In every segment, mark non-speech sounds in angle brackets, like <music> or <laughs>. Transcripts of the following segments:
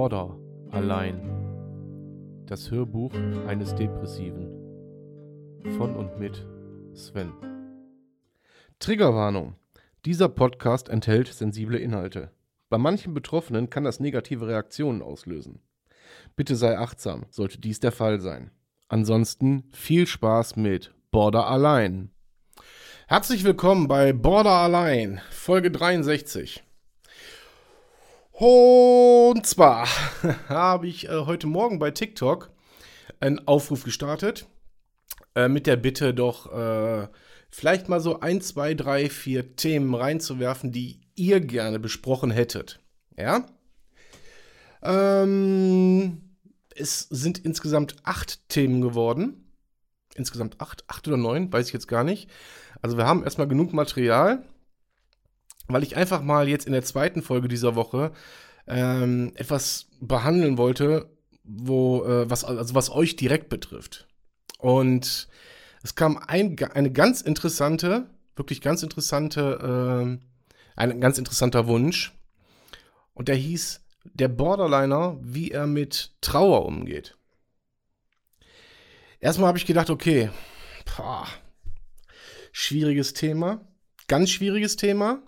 Border allein. Das Hörbuch eines Depressiven. Von und mit Sven. Triggerwarnung. Dieser Podcast enthält sensible Inhalte. Bei manchen Betroffenen kann das negative Reaktionen auslösen. Bitte sei achtsam, sollte dies der Fall sein. Ansonsten viel Spaß mit Border allein. Herzlich willkommen bei Border allein, Folge 63. Und zwar <laughs> habe ich äh, heute Morgen bei TikTok einen Aufruf gestartet äh, mit der Bitte doch äh, vielleicht mal so ein, zwei, drei, vier Themen reinzuwerfen, die ihr gerne besprochen hättet. Ja? Ähm, es sind insgesamt acht Themen geworden. Insgesamt acht, acht oder neun, weiß ich jetzt gar nicht. Also wir haben erstmal genug Material weil ich einfach mal jetzt in der zweiten Folge dieser Woche ähm, etwas behandeln wollte, wo, äh, was, also was euch direkt betrifft. Und es kam ein, eine ganz interessante, wirklich ganz interessante, äh, ein ganz interessanter Wunsch. Und der hieß der Borderliner, wie er mit Trauer umgeht. Erstmal habe ich gedacht, okay, boah, schwieriges Thema, ganz schwieriges Thema.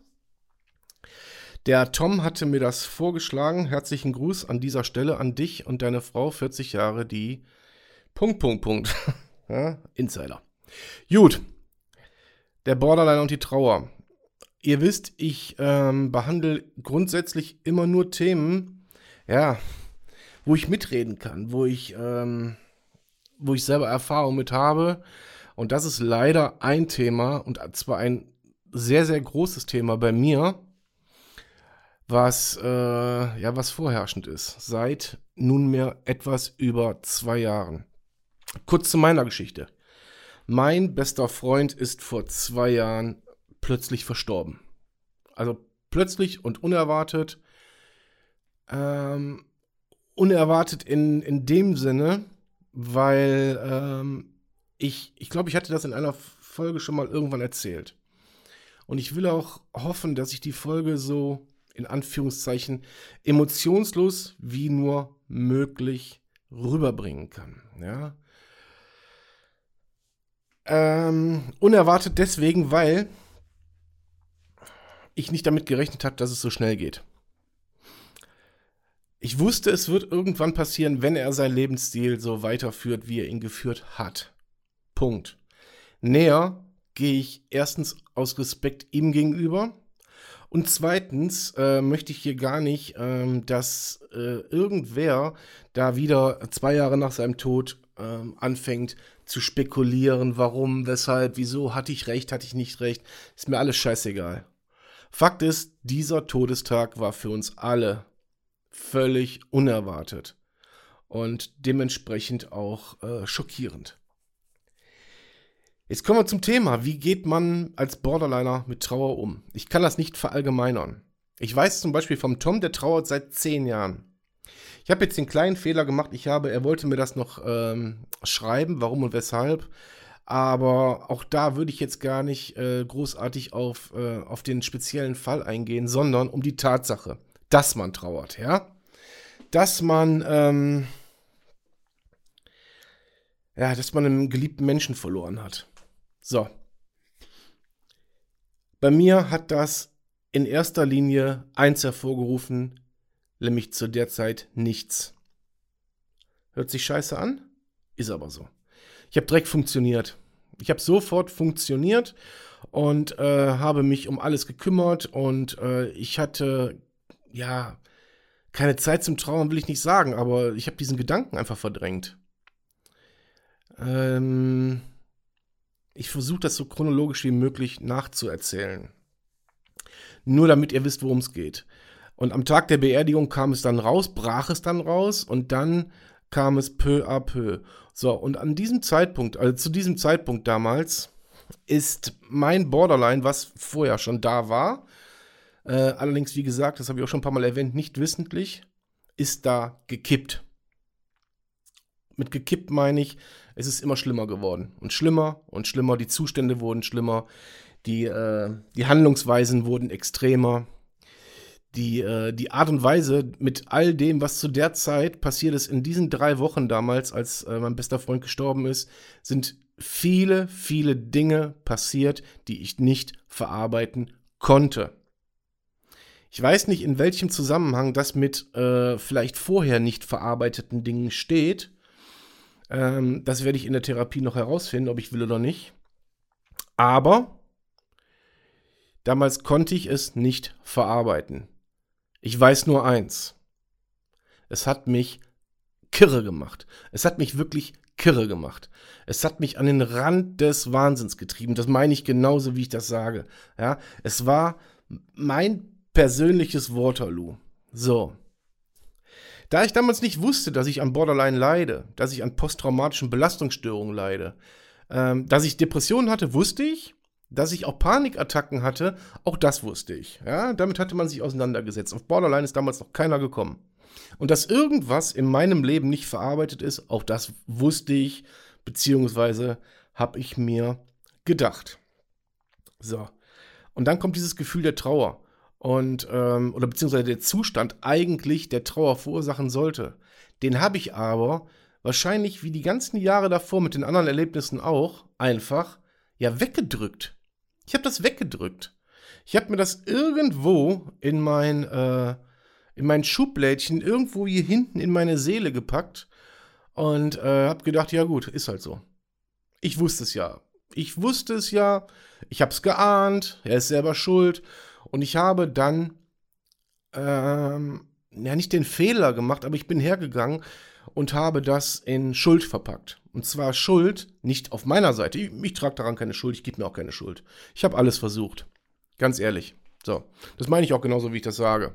Der Tom hatte mir das vorgeschlagen. Herzlichen Gruß an dieser Stelle an dich und deine Frau, 40 Jahre, die Punkt, Punkt, Punkt. <laughs> ja, Insider. Gut. Der Borderline und die Trauer. Ihr wisst, ich ähm, behandle grundsätzlich immer nur Themen, ja, wo ich mitreden kann, wo ich, ähm, wo ich selber Erfahrung mit habe. Und das ist leider ein Thema und zwar ein sehr, sehr großes Thema bei mir was, äh, ja, was vorherrschend ist. Seit nunmehr etwas über zwei Jahren. Kurz zu meiner Geschichte. Mein bester Freund ist vor zwei Jahren plötzlich verstorben. Also plötzlich und unerwartet. Ähm, unerwartet in, in dem Sinne, weil ähm, ich, ich glaube, ich hatte das in einer Folge schon mal irgendwann erzählt. Und ich will auch hoffen, dass ich die Folge so in Anführungszeichen emotionslos wie nur möglich rüberbringen kann. Ja? Ähm, unerwartet deswegen, weil ich nicht damit gerechnet habe, dass es so schnell geht. Ich wusste, es wird irgendwann passieren, wenn er seinen Lebensstil so weiterführt, wie er ihn geführt hat. Punkt. Näher gehe ich erstens aus Respekt ihm gegenüber und zweitens äh, möchte ich hier gar nicht, ähm, dass äh, irgendwer da wieder zwei Jahre nach seinem Tod ähm, anfängt zu spekulieren, warum, weshalb, wieso, hatte ich recht, hatte ich nicht recht. Ist mir alles scheißegal. Fakt ist, dieser Todestag war für uns alle völlig unerwartet und dementsprechend auch äh, schockierend. Jetzt kommen wir zum Thema. Wie geht man als Borderliner mit Trauer um? Ich kann das nicht verallgemeinern. Ich weiß zum Beispiel vom Tom, der trauert seit zehn Jahren. Ich habe jetzt den kleinen Fehler gemacht. Ich habe, er wollte mir das noch ähm, schreiben, warum und weshalb. Aber auch da würde ich jetzt gar nicht äh, großartig auf, äh, auf den speziellen Fall eingehen, sondern um die Tatsache, dass man trauert, ja? Dass man, ähm, ja, dass man einen geliebten Menschen verloren hat. So. Bei mir hat das in erster Linie eins hervorgerufen, nämlich zu der Zeit nichts. Hört sich scheiße an? Ist aber so. Ich habe direkt funktioniert. Ich habe sofort funktioniert und äh, habe mich um alles gekümmert und äh, ich hatte, ja, keine Zeit zum Trauern, will ich nicht sagen, aber ich habe diesen Gedanken einfach verdrängt. Ähm, ich versuche das so chronologisch wie möglich nachzuerzählen. Nur damit ihr wisst, worum es geht. Und am Tag der Beerdigung kam es dann raus, brach es dann raus und dann kam es peu à peu. So, und an diesem Zeitpunkt, also zu diesem Zeitpunkt damals, ist mein Borderline, was vorher schon da war, äh, allerdings, wie gesagt, das habe ich auch schon ein paar Mal erwähnt, nicht wissentlich, ist da gekippt. Mit gekippt meine ich, es ist immer schlimmer geworden. Und schlimmer und schlimmer. Die Zustände wurden schlimmer. Die, äh, die Handlungsweisen wurden extremer. die, äh, die Art und Weise mit all dem, was zu der Zeit passiert ist, in diesen drei Wochen damals, als äh, mein bester Freund gestorben ist, sind viele, viele Dinge passiert, die ich nicht verarbeiten konnte. Ich weiß nicht, in welchem Zusammenhang das mit äh, vielleicht vorher nicht verarbeiteten Dingen steht. Ähm, das werde ich in der Therapie noch herausfinden, ob ich will oder nicht. Aber damals konnte ich es nicht verarbeiten. Ich weiß nur eins. Es hat mich kirre gemacht. Es hat mich wirklich kirre gemacht. Es hat mich an den Rand des Wahnsinns getrieben. Das meine ich genauso, wie ich das sage. Ja, es war mein persönliches Waterloo. So. Da ich damals nicht wusste, dass ich an Borderline leide, dass ich an posttraumatischen Belastungsstörungen leide, ähm, dass ich Depressionen hatte, wusste ich. Dass ich auch Panikattacken hatte, auch das wusste ich. Ja, damit hatte man sich auseinandergesetzt. Auf Borderline ist damals noch keiner gekommen. Und dass irgendwas in meinem Leben nicht verarbeitet ist, auch das wusste ich, beziehungsweise habe ich mir gedacht. So. Und dann kommt dieses Gefühl der Trauer. Und, ähm, oder beziehungsweise der Zustand eigentlich der Trauer verursachen sollte. Den habe ich aber wahrscheinlich wie die ganzen Jahre davor mit den anderen Erlebnissen auch einfach ja weggedrückt. Ich habe das weggedrückt. Ich habe mir das irgendwo in mein, äh, in mein Schublädchen, irgendwo hier hinten in meine Seele gepackt und äh, habe gedacht, ja gut, ist halt so. Ich wusste es ja. Ich wusste es ja. Ich habe es geahnt. Er ist selber schuld. Und ich habe dann, ähm, ja, nicht den Fehler gemacht, aber ich bin hergegangen und habe das in Schuld verpackt. Und zwar Schuld nicht auf meiner Seite. Ich, ich trage daran keine Schuld, ich gebe mir auch keine Schuld. Ich habe alles versucht. Ganz ehrlich. So, das meine ich auch genauso, wie ich das sage.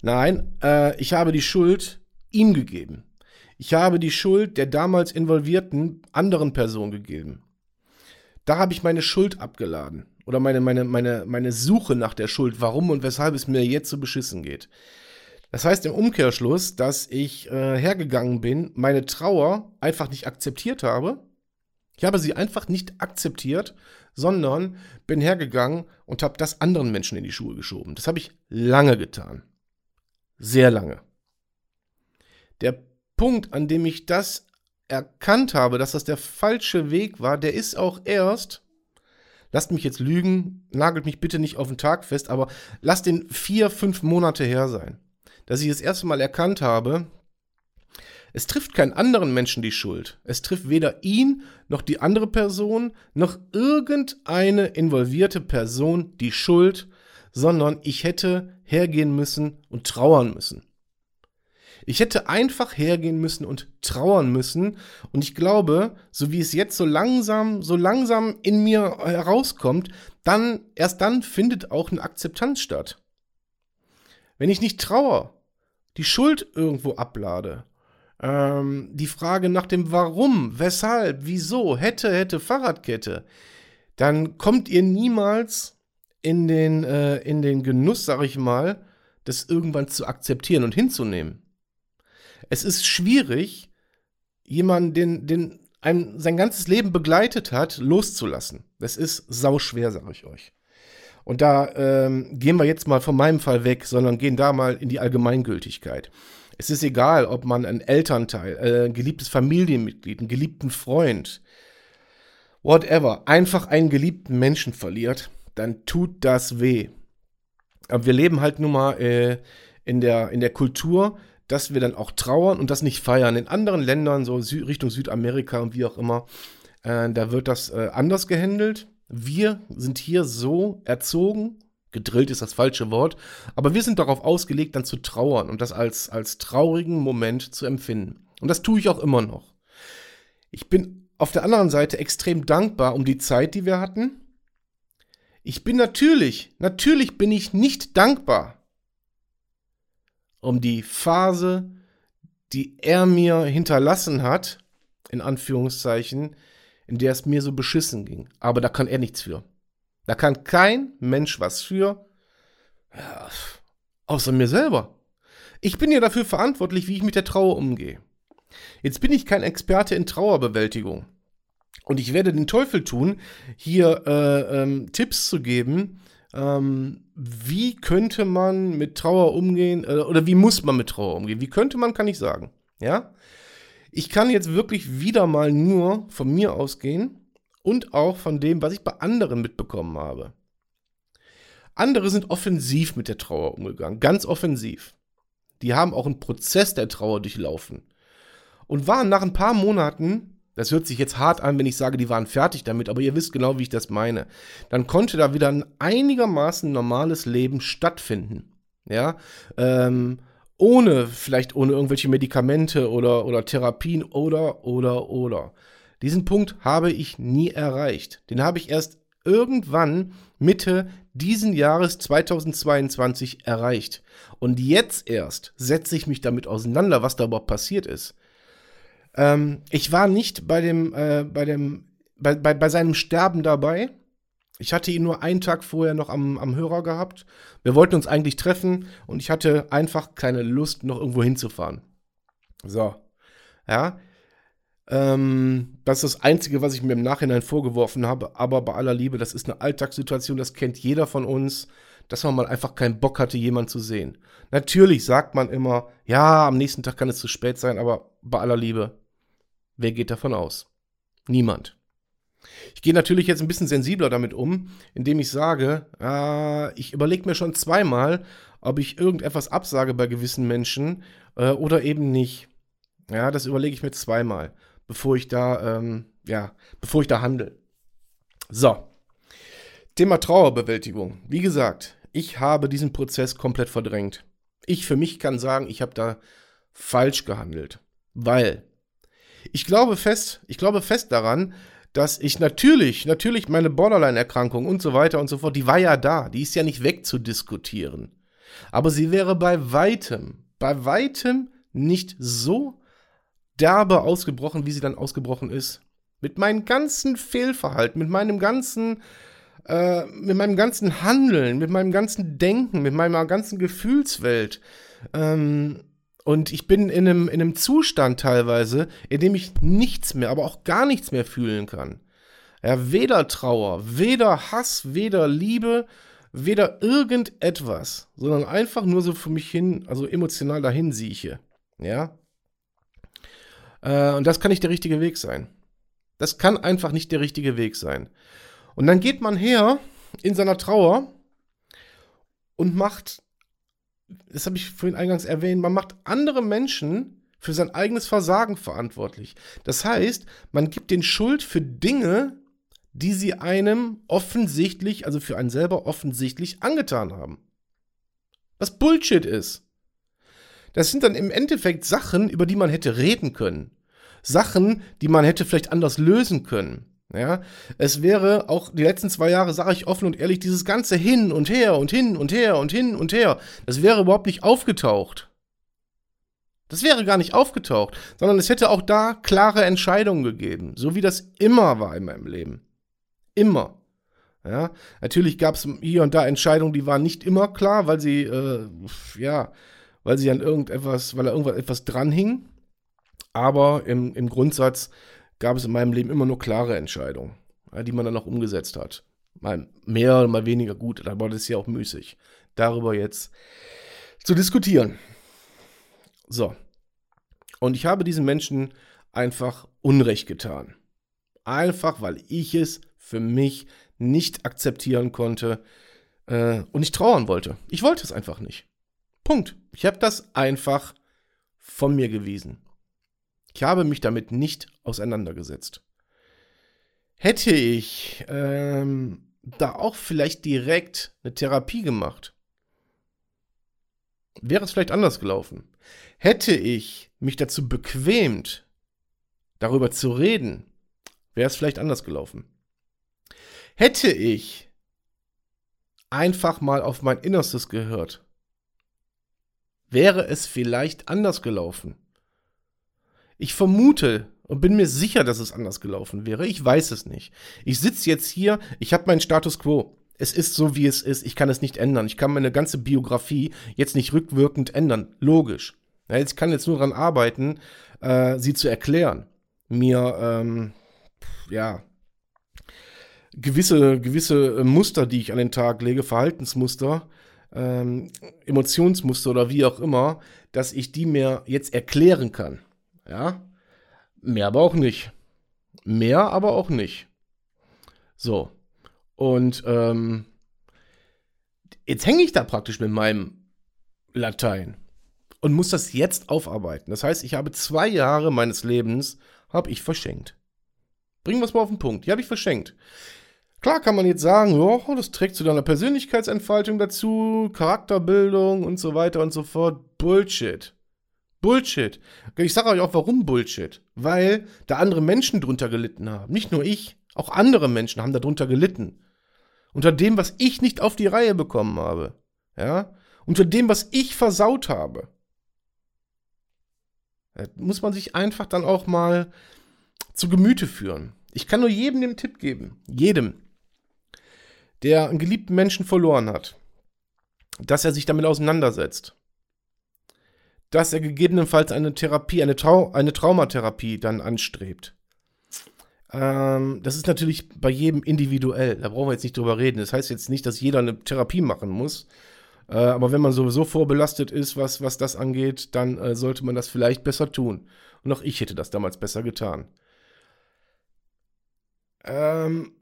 Nein, äh, ich habe die Schuld ihm gegeben. Ich habe die Schuld der damals involvierten anderen Person gegeben. Da habe ich meine Schuld abgeladen. Oder meine, meine, meine, meine Suche nach der Schuld, warum und weshalb es mir jetzt so beschissen geht. Das heißt im Umkehrschluss, dass ich äh, hergegangen bin, meine Trauer einfach nicht akzeptiert habe. Ich habe sie einfach nicht akzeptiert, sondern bin hergegangen und habe das anderen Menschen in die Schuhe geschoben. Das habe ich lange getan. Sehr lange. Der Punkt, an dem ich das erkannt habe, dass das der falsche Weg war, der ist auch erst, lasst mich jetzt lügen, nagelt mich bitte nicht auf den Tag fest, aber lasst den vier, fünf Monate her sein dass ich das erste Mal erkannt habe, es trifft keinen anderen Menschen die Schuld. Es trifft weder ihn noch die andere Person noch irgendeine involvierte Person die Schuld, sondern ich hätte hergehen müssen und trauern müssen. Ich hätte einfach hergehen müssen und trauern müssen. Und ich glaube, so wie es jetzt so langsam, so langsam in mir herauskommt, dann, erst dann findet auch eine Akzeptanz statt. Wenn ich nicht trauer, die Schuld irgendwo ablade, ähm, die Frage nach dem Warum, weshalb, wieso, hätte, hätte, Fahrradkette, dann kommt ihr niemals in den, äh, in den Genuss, sag ich mal, das irgendwann zu akzeptieren und hinzunehmen. Es ist schwierig, jemanden, den, den einem sein ganzes Leben begleitet hat, loszulassen. Das ist sauschwer, sag ich euch. Und da ähm, gehen wir jetzt mal von meinem Fall weg, sondern gehen da mal in die Allgemeingültigkeit. Es ist egal, ob man einen Elternteil, äh, ein geliebtes Familienmitglied, einen geliebten Freund, whatever, einfach einen geliebten Menschen verliert, dann tut das weh. Aber wir leben halt nun mal äh, in, der, in der Kultur, dass wir dann auch trauern und das nicht feiern. In anderen Ländern, so Sü Richtung Südamerika und wie auch immer, äh, da wird das äh, anders gehandelt. Wir sind hier so erzogen, gedrillt ist das falsche Wort, aber wir sind darauf ausgelegt, dann zu trauern und das als, als traurigen Moment zu empfinden. Und das tue ich auch immer noch. Ich bin auf der anderen Seite extrem dankbar um die Zeit, die wir hatten. Ich bin natürlich, natürlich bin ich nicht dankbar um die Phase, die er mir hinterlassen hat, in Anführungszeichen, in der es mir so beschissen ging. Aber da kann er nichts für. Da kann kein Mensch was für, ja, außer mir selber. Ich bin ja dafür verantwortlich, wie ich mit der Trauer umgehe. Jetzt bin ich kein Experte in Trauerbewältigung. Und ich werde den Teufel tun, hier äh, ähm, Tipps zu geben, ähm, wie könnte man mit Trauer umgehen, äh, oder wie muss man mit Trauer umgehen? Wie könnte man, kann ich sagen. Ja? Ich kann jetzt wirklich wieder mal nur von mir ausgehen und auch von dem, was ich bei anderen mitbekommen habe. Andere sind offensiv mit der Trauer umgegangen, ganz offensiv. Die haben auch einen Prozess der Trauer durchlaufen und waren nach ein paar Monaten, das hört sich jetzt hart an, wenn ich sage, die waren fertig damit, aber ihr wisst genau, wie ich das meine. Dann konnte da wieder ein einigermaßen normales Leben stattfinden. Ja, ähm, ohne, vielleicht ohne irgendwelche Medikamente oder, oder Therapien oder, oder, oder. Diesen Punkt habe ich nie erreicht. Den habe ich erst irgendwann Mitte diesen Jahres 2022 erreicht. Und jetzt erst setze ich mich damit auseinander, was da überhaupt passiert ist. Ähm, ich war nicht bei dem, äh, bei dem, bei, bei, bei seinem Sterben dabei. Ich hatte ihn nur einen Tag vorher noch am, am Hörer gehabt. Wir wollten uns eigentlich treffen und ich hatte einfach keine Lust, noch irgendwo hinzufahren. So. Ja. Ähm, das ist das Einzige, was ich mir im Nachhinein vorgeworfen habe. Aber bei aller Liebe, das ist eine Alltagssituation, das kennt jeder von uns, dass man mal einfach keinen Bock hatte, jemanden zu sehen. Natürlich sagt man immer, ja, am nächsten Tag kann es zu spät sein, aber bei aller Liebe, wer geht davon aus? Niemand. Ich gehe natürlich jetzt ein bisschen sensibler damit um, indem ich sage, äh, ich überlege mir schon zweimal, ob ich irgendetwas absage bei gewissen Menschen äh, oder eben nicht. Ja, das überlege ich mir zweimal bevor ich da, ähm, ja, bevor ich da handle. So. Thema Trauerbewältigung. Wie gesagt, ich habe diesen Prozess komplett verdrängt. Ich für mich kann sagen, ich habe da falsch gehandelt. Weil ich glaube fest, ich glaube fest daran, dass ich natürlich, natürlich meine Borderline-Erkrankung und so weiter und so fort, die war ja da, die ist ja nicht wegzudiskutieren. Aber sie wäre bei weitem, bei weitem nicht so derbe ausgebrochen, wie sie dann ausgebrochen ist. Mit meinem ganzen Fehlverhalten, mit meinem ganzen, äh, mit meinem ganzen Handeln, mit meinem ganzen Denken, mit meiner ganzen Gefühlswelt. Ähm, und ich bin in einem, in einem Zustand teilweise, in dem ich nichts mehr, aber auch gar nichts mehr fühlen kann. Ja, weder Trauer, weder Hass, weder Liebe, weder irgendetwas, sondern einfach nur so für mich hin, also emotional dahin sieche. Ja. Äh, und das kann nicht der richtige Weg sein. Das kann einfach nicht der richtige Weg sein. Und dann geht man her in seiner Trauer und macht, das habe ich vorhin eingangs erwähnt, man macht andere Menschen für sein eigenes Versagen verantwortlich. Das heißt, man gibt den Schuld für Dinge, die sie einem offensichtlich, also für einen selber offensichtlich angetan haben. Was Bullshit ist. Das sind dann im Endeffekt Sachen, über die man hätte reden können. Sachen, die man hätte vielleicht anders lösen können. Ja, es wäre auch die letzten zwei Jahre, sage ich offen und ehrlich, dieses ganze hin und her und hin und her und hin und her, das wäre überhaupt nicht aufgetaucht. Das wäre gar nicht aufgetaucht, sondern es hätte auch da klare Entscheidungen gegeben, so wie das immer war in meinem Leben. Immer. Ja, natürlich gab es hier und da Entscheidungen, die waren nicht immer klar, weil sie, äh, ja, weil sie an irgendetwas, weil da irgendwas etwas dran hing. Aber im, im Grundsatz gab es in meinem Leben immer nur klare Entscheidungen, die man dann auch umgesetzt hat. Mal mehr oder mal weniger gut, aber das ist ja auch müßig, darüber jetzt zu diskutieren. So. Und ich habe diesen Menschen einfach Unrecht getan. Einfach, weil ich es für mich nicht akzeptieren konnte äh, und nicht trauern wollte. Ich wollte es einfach nicht. Punkt. Ich habe das einfach von mir gewiesen. Ich habe mich damit nicht auseinandergesetzt. Hätte ich ähm, da auch vielleicht direkt eine Therapie gemacht, wäre es vielleicht anders gelaufen. Hätte ich mich dazu bequemt, darüber zu reden, wäre es vielleicht anders gelaufen. Hätte ich einfach mal auf mein Innerstes gehört, wäre es vielleicht anders gelaufen. Ich vermute und bin mir sicher, dass es anders gelaufen wäre. Ich weiß es nicht. Ich sitze jetzt hier, ich habe meinen Status quo. Es ist so, wie es ist. Ich kann es nicht ändern. Ich kann meine ganze Biografie jetzt nicht rückwirkend ändern. Logisch. Ja, ich kann jetzt nur daran arbeiten, äh, sie zu erklären. Mir, ähm, ja, gewisse, gewisse äh, Muster, die ich an den Tag lege, Verhaltensmuster, ähm, Emotionsmuster oder wie auch immer, dass ich die mir jetzt erklären kann. Ja, mehr aber auch nicht. Mehr aber auch nicht. So. Und ähm, jetzt hänge ich da praktisch mit meinem Latein und muss das jetzt aufarbeiten. Das heißt, ich habe zwei Jahre meines Lebens habe ich verschenkt. Bringen wir es mal auf den Punkt. Die habe ich verschenkt. Klar kann man jetzt sagen, oh, das trägt zu deiner Persönlichkeitsentfaltung dazu, Charakterbildung und so weiter und so fort. Bullshit. Bullshit. Ich sage euch auch, warum Bullshit. Weil da andere Menschen drunter gelitten haben. Nicht nur ich, auch andere Menschen haben darunter gelitten. Unter dem, was ich nicht auf die Reihe bekommen habe. Ja? Unter dem, was ich versaut habe. Das muss man sich einfach dann auch mal zu Gemüte führen. Ich kann nur jedem den Tipp geben. Jedem der einen geliebten Menschen verloren hat, dass er sich damit auseinandersetzt, dass er gegebenenfalls eine Therapie, eine, Trau eine Traumatherapie dann anstrebt. Ähm, das ist natürlich bei jedem individuell, da brauchen wir jetzt nicht drüber reden. Das heißt jetzt nicht, dass jeder eine Therapie machen muss. Äh, aber wenn man sowieso vorbelastet ist, was, was das angeht, dann äh, sollte man das vielleicht besser tun. Und auch ich hätte das damals besser getan ähm,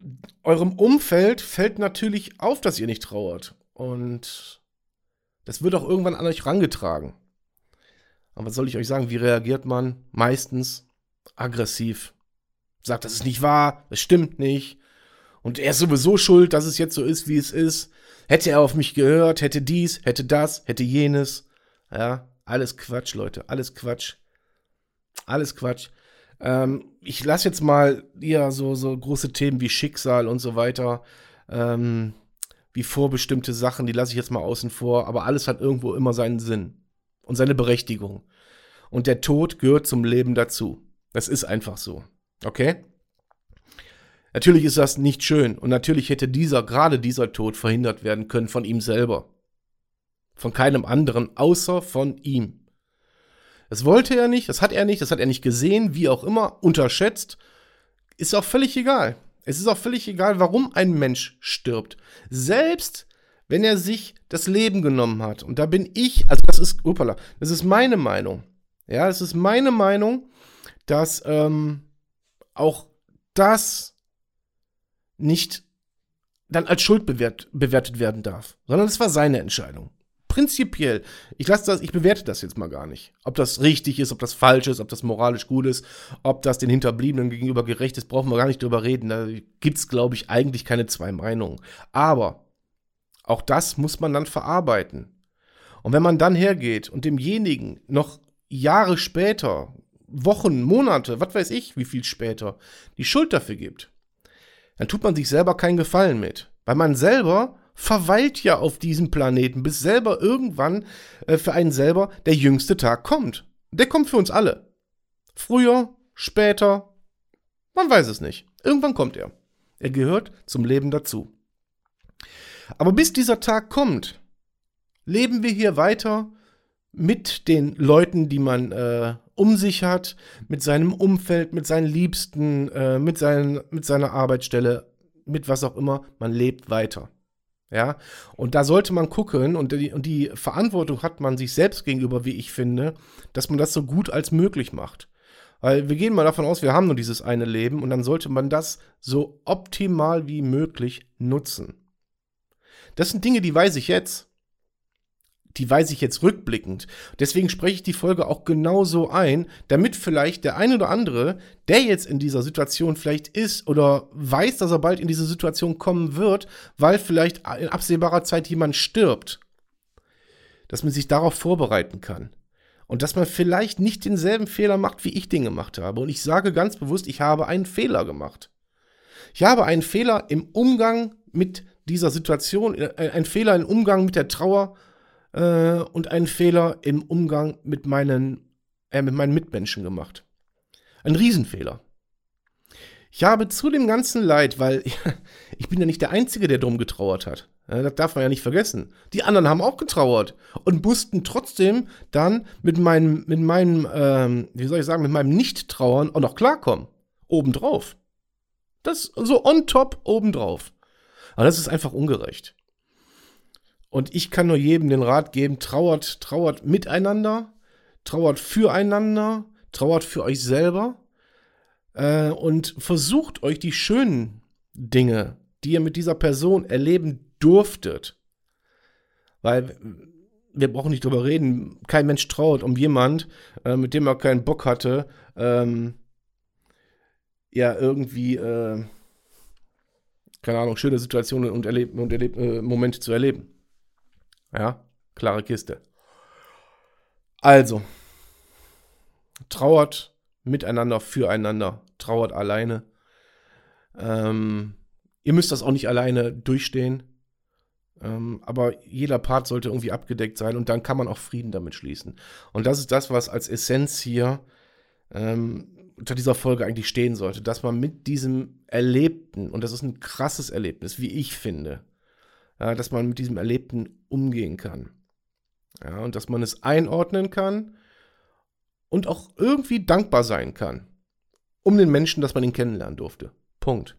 eurem Umfeld fällt natürlich auf, dass ihr nicht trauert. Und das wird auch irgendwann an euch rangetragen. Aber was soll ich euch sagen? Wie reagiert man? Meistens aggressiv. Sagt, das ist nicht wahr, das stimmt nicht. Und er ist sowieso schuld, dass es jetzt so ist, wie es ist. Hätte er auf mich gehört, hätte dies, hätte das, hätte jenes. Ja, alles Quatsch, Leute, alles Quatsch. Alles Quatsch. Ähm, ich lasse jetzt mal ja so, so große Themen wie Schicksal und so weiter, ähm, wie vorbestimmte Sachen, die lasse ich jetzt mal außen vor, aber alles hat irgendwo immer seinen Sinn und seine Berechtigung. Und der Tod gehört zum Leben dazu. Das ist einfach so. Okay? Natürlich ist das nicht schön und natürlich hätte dieser, gerade dieser Tod verhindert werden können von ihm selber. Von keinem anderen, außer von ihm. Das wollte er nicht, das hat er nicht, das hat er nicht gesehen, wie auch immer, unterschätzt. Ist auch völlig egal. Es ist auch völlig egal, warum ein Mensch stirbt. Selbst wenn er sich das Leben genommen hat. Und da bin ich, also das ist, upala, das ist meine Meinung. Ja, das ist meine Meinung, dass ähm, auch das nicht dann als Schuld bewert, bewertet werden darf, sondern es war seine Entscheidung prinzipiell, ich lasse das, ich bewerte das jetzt mal gar nicht. Ob das richtig ist, ob das falsch ist, ob das moralisch gut ist, ob das den Hinterbliebenen gegenüber gerecht ist, brauchen wir gar nicht drüber reden. Da gibt es, glaube ich, eigentlich keine zwei Meinungen. Aber auch das muss man dann verarbeiten. Und wenn man dann hergeht und demjenigen noch Jahre später, Wochen, Monate, was weiß ich, wie viel später, die Schuld dafür gibt, dann tut man sich selber keinen Gefallen mit. Weil man selber verweilt ja auf diesem Planeten, bis selber irgendwann äh, für einen selber der jüngste Tag kommt. Der kommt für uns alle. Früher, später, man weiß es nicht. Irgendwann kommt er. Er gehört zum Leben dazu. Aber bis dieser Tag kommt, leben wir hier weiter mit den Leuten, die man äh, um sich hat, mit seinem Umfeld, mit seinen Liebsten, äh, mit, seinen, mit seiner Arbeitsstelle, mit was auch immer. Man lebt weiter. Ja, und da sollte man gucken, und die, und die Verantwortung hat man sich selbst gegenüber, wie ich finde, dass man das so gut als möglich macht. Weil wir gehen mal davon aus, wir haben nur dieses eine Leben und dann sollte man das so optimal wie möglich nutzen. Das sind Dinge, die weiß ich jetzt die weiß ich jetzt rückblickend. Deswegen spreche ich die Folge auch genauso ein, damit vielleicht der eine oder andere, der jetzt in dieser Situation vielleicht ist oder weiß, dass er bald in diese Situation kommen wird, weil vielleicht in absehbarer Zeit jemand stirbt, dass man sich darauf vorbereiten kann. Und dass man vielleicht nicht denselben Fehler macht, wie ich den gemacht habe. Und ich sage ganz bewusst, ich habe einen Fehler gemacht. Ich habe einen Fehler im Umgang mit dieser Situation, äh, einen Fehler im Umgang mit der Trauer äh, und einen Fehler im Umgang mit meinen, äh, mit meinen Mitmenschen gemacht. Ein Riesenfehler. Ich habe zu dem ganzen Leid, weil <laughs> ich bin ja nicht der Einzige, der drum getrauert hat. Das darf man ja nicht vergessen. Die anderen haben auch getrauert und mussten trotzdem dann mit meinem, mit meinem, ähm, wie soll ich sagen, mit meinem Nicht-Trauern auch noch klarkommen. Obendrauf. Das so on top obendrauf. Aber das ist einfach ungerecht. Und ich kann nur jedem den Rat geben, trauert, trauert miteinander, trauert füreinander, trauert für euch selber äh, und versucht euch die schönen Dinge, die ihr mit dieser Person erleben durftet. Weil wir brauchen nicht drüber reden, kein Mensch trauert um jemand, äh, mit dem er keinen Bock hatte, ähm, ja, irgendwie, äh, keine Ahnung, schöne Situationen und, Erleb und Erleb äh, Momente zu erleben. Ja, klare Kiste. Also, trauert miteinander, füreinander, trauert alleine. Ähm, ihr müsst das auch nicht alleine durchstehen. Ähm, aber jeder Part sollte irgendwie abgedeckt sein und dann kann man auch Frieden damit schließen. Und das ist das, was als Essenz hier ähm, unter dieser Folge eigentlich stehen sollte, dass man mit diesem Erlebten, und das ist ein krasses Erlebnis, wie ich finde, ja, dass man mit diesem Erlebten umgehen kann. Ja, und dass man es einordnen kann und auch irgendwie dankbar sein kann. Um den Menschen, dass man ihn kennenlernen durfte. Punkt.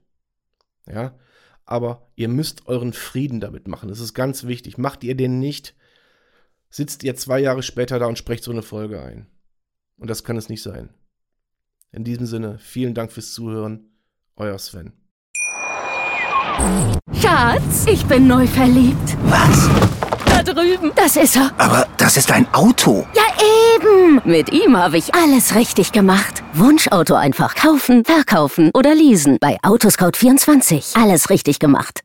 Ja, aber ihr müsst euren Frieden damit machen. Das ist ganz wichtig. Macht ihr den nicht, sitzt ihr zwei Jahre später da und sprecht so eine Folge ein. Und das kann es nicht sein. In diesem Sinne, vielen Dank fürs Zuhören. Euer Sven. Schatz, ich bin neu verliebt. Was? Da drüben. Das ist er. Aber das ist ein Auto. Ja, eben. Mit ihm habe ich alles richtig gemacht. Wunschauto einfach kaufen, verkaufen oder leasen. Bei Autoscout24. Alles richtig gemacht.